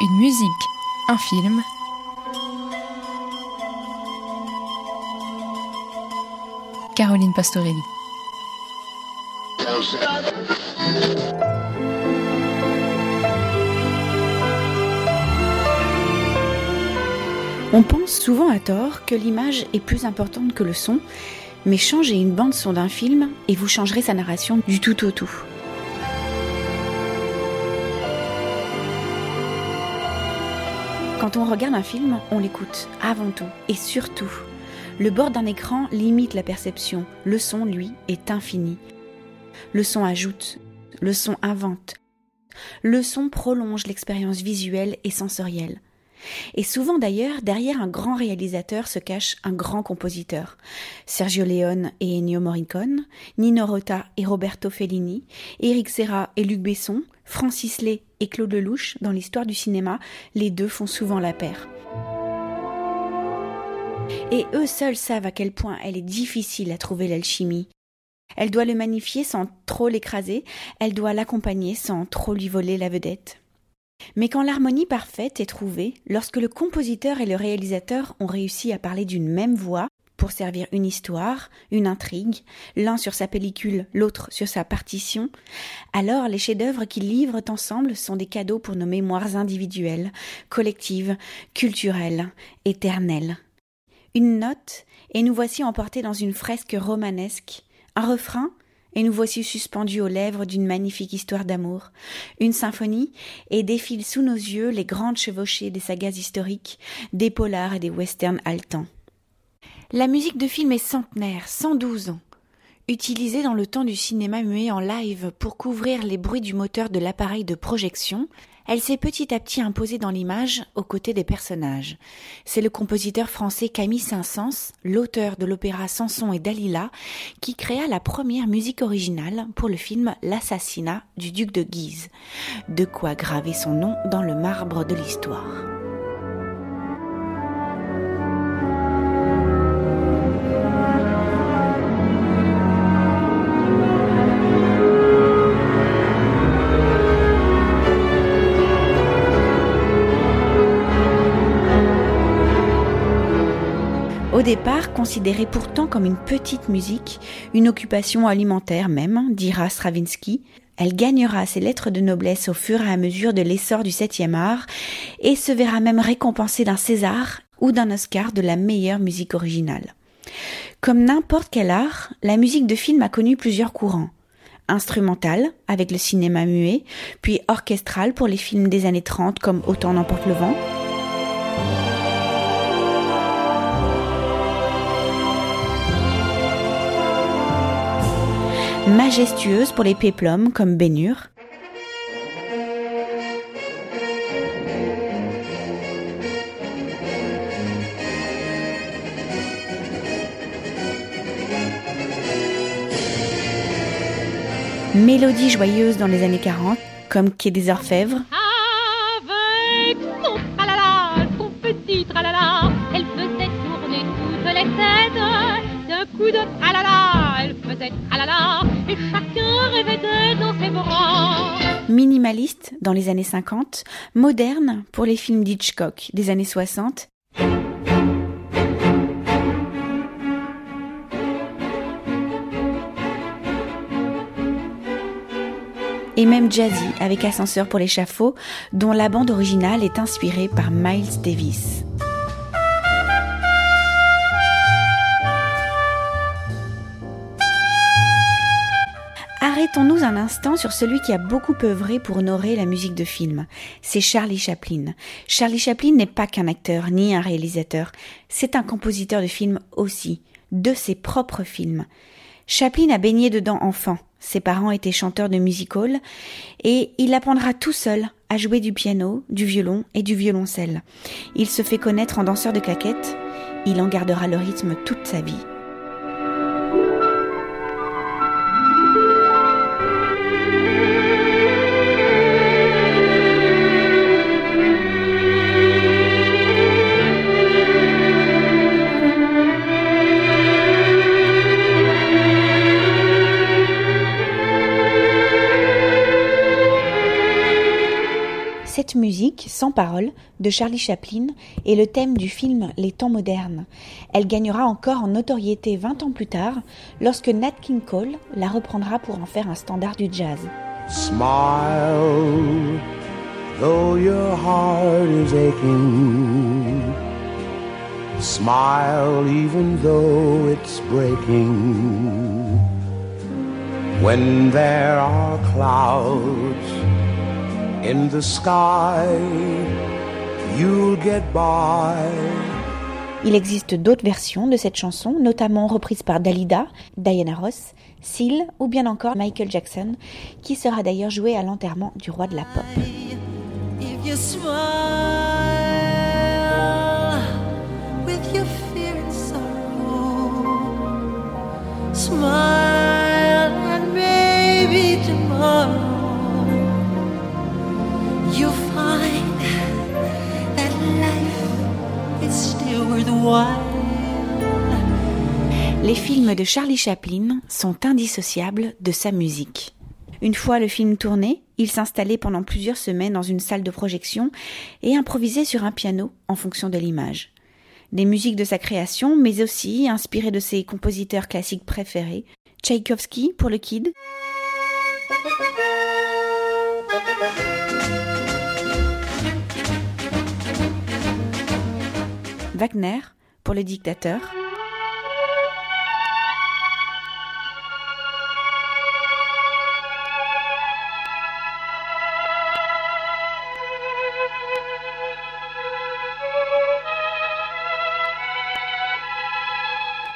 Une musique, un film. Caroline Pastorelli. On pense souvent à tort que l'image est plus importante que le son, mais changez une bande son d'un film et vous changerez sa narration du tout au tout. Quand on regarde un film, on l'écoute avant tout et surtout. Le bord d'un écran limite la perception, le son, lui, est infini. Le son ajoute, le son invente, le son prolonge l'expérience visuelle et sensorielle. Et souvent d'ailleurs, derrière un grand réalisateur se cache un grand compositeur. Sergio Leone et Ennio Morricone, Nino Rota et Roberto Fellini, Eric Serra et Luc Besson, Francis Lay et Claude Lelouch, dans l'histoire du cinéma, les deux font souvent la paire. Et eux seuls savent à quel point elle est difficile à trouver l'alchimie. Elle doit le magnifier sans trop l'écraser, elle doit l'accompagner sans trop lui voler la vedette. Mais quand l'harmonie parfaite est trouvée, lorsque le compositeur et le réalisateur ont réussi à parler d'une même voix, pour servir une histoire, une intrigue, l'un sur sa pellicule, l'autre sur sa partition, alors les chefs-d'œuvre qu'ils livrent ensemble sont des cadeaux pour nos mémoires individuelles, collectives, culturelles, éternelles. Une note, et nous voici emportés dans une fresque romanesque, un refrain, et nous voici suspendus aux lèvres d'une magnifique histoire d'amour, une symphonie, et défilent sous nos yeux les grandes chevauchées des sagas historiques, des polars et des westerns haletants. La musique de film est centenaire, 112 ans. Utilisée dans le temps du cinéma muet en live pour couvrir les bruits du moteur de l'appareil de projection, elle s'est petit à petit imposée dans l'image aux côtés des personnages. C'est le compositeur français Camille Saint-Saëns, l'auteur de l'opéra Samson et Dalila, qui créa la première musique originale pour le film L'assassinat du duc de Guise. De quoi graver son nom dans le marbre de l'histoire. Départ, considérée pourtant comme une petite musique, une occupation alimentaire même, dira Stravinsky, elle gagnera ses lettres de noblesse au fur et à mesure de l'essor du septième art et se verra même récompensée d'un César ou d'un Oscar de la meilleure musique originale. Comme n'importe quel art, la musique de film a connu plusieurs courants. Instrumentale, avec le cinéma muet, puis orchestrale pour les films des années 30 comme Autant n'emporte le vent, majestueuse pour les péplums comme Bénure. Mélodie joyeuse dans les années 40, comme Quai des Orfèvres. Avec son tralala, son petit tralala, elle faisait tourner toutes les têtes. D'un coup de tralala, bras. Minimaliste dans les années 50, moderne pour les films d'Hitchcock des années 60. Et même jazzy avec Ascenseur pour l'échafaud, dont la bande originale est inspirée par Miles Davis. Arrêtons-nous un instant sur celui qui a beaucoup œuvré pour honorer la musique de film. C'est Charlie Chaplin. Charlie Chaplin n'est pas qu'un acteur ni un réalisateur, c'est un compositeur de films aussi, de ses propres films. Chaplin a baigné dedans enfant. Ses parents étaient chanteurs de music hall et il apprendra tout seul à jouer du piano, du violon et du violoncelle. Il se fait connaître en danseur de claquettes. Il en gardera le rythme toute sa vie. Musique, sans parole, de Charlie Chaplin, est le thème du film Les temps modernes. Elle gagnera encore en notoriété 20 ans plus tard, lorsque Nat King Cole la reprendra pour en faire un standard du jazz. In the sky, you'll get by. Il existe d'autres versions de cette chanson, notamment reprises par Dalida, Diana Ross, Seal ou bien encore Michael Jackson, qui sera d'ailleurs joué à l'enterrement du roi de la pop. If you smile Les films de Charlie Chaplin sont indissociables de sa musique. Une fois le film tourné, il s'installait pendant plusieurs semaines dans une salle de projection et improvisait sur un piano en fonction de l'image. Des musiques de sa création, mais aussi inspirées de ses compositeurs classiques préférés, Tchaïkovski pour le Kid, Wagner pour le dictateur,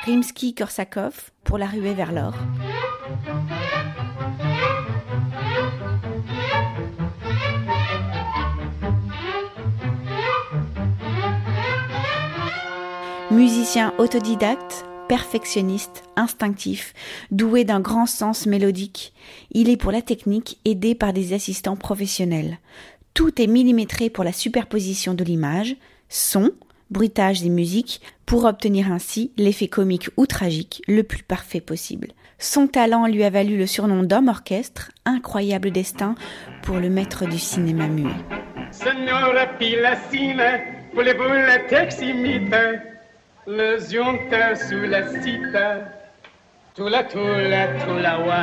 Rimsky-Korsakov pour la ruée vers l'or. Musicien autodidacte, perfectionniste, instinctif, doué d'un grand sens mélodique, il est pour la technique aidé par des assistants professionnels. Tout est millimétré pour la superposition de l'image, son, bruitage et musique pour obtenir ainsi l'effet comique ou tragique le plus parfait possible. Son talent lui a valu le surnom d'homme orchestre, incroyable destin pour le maître du cinéma muet. Signora Pilacine, voulez-vous la teximite? Le zionte sous la cite, tout la tout la tout la wa.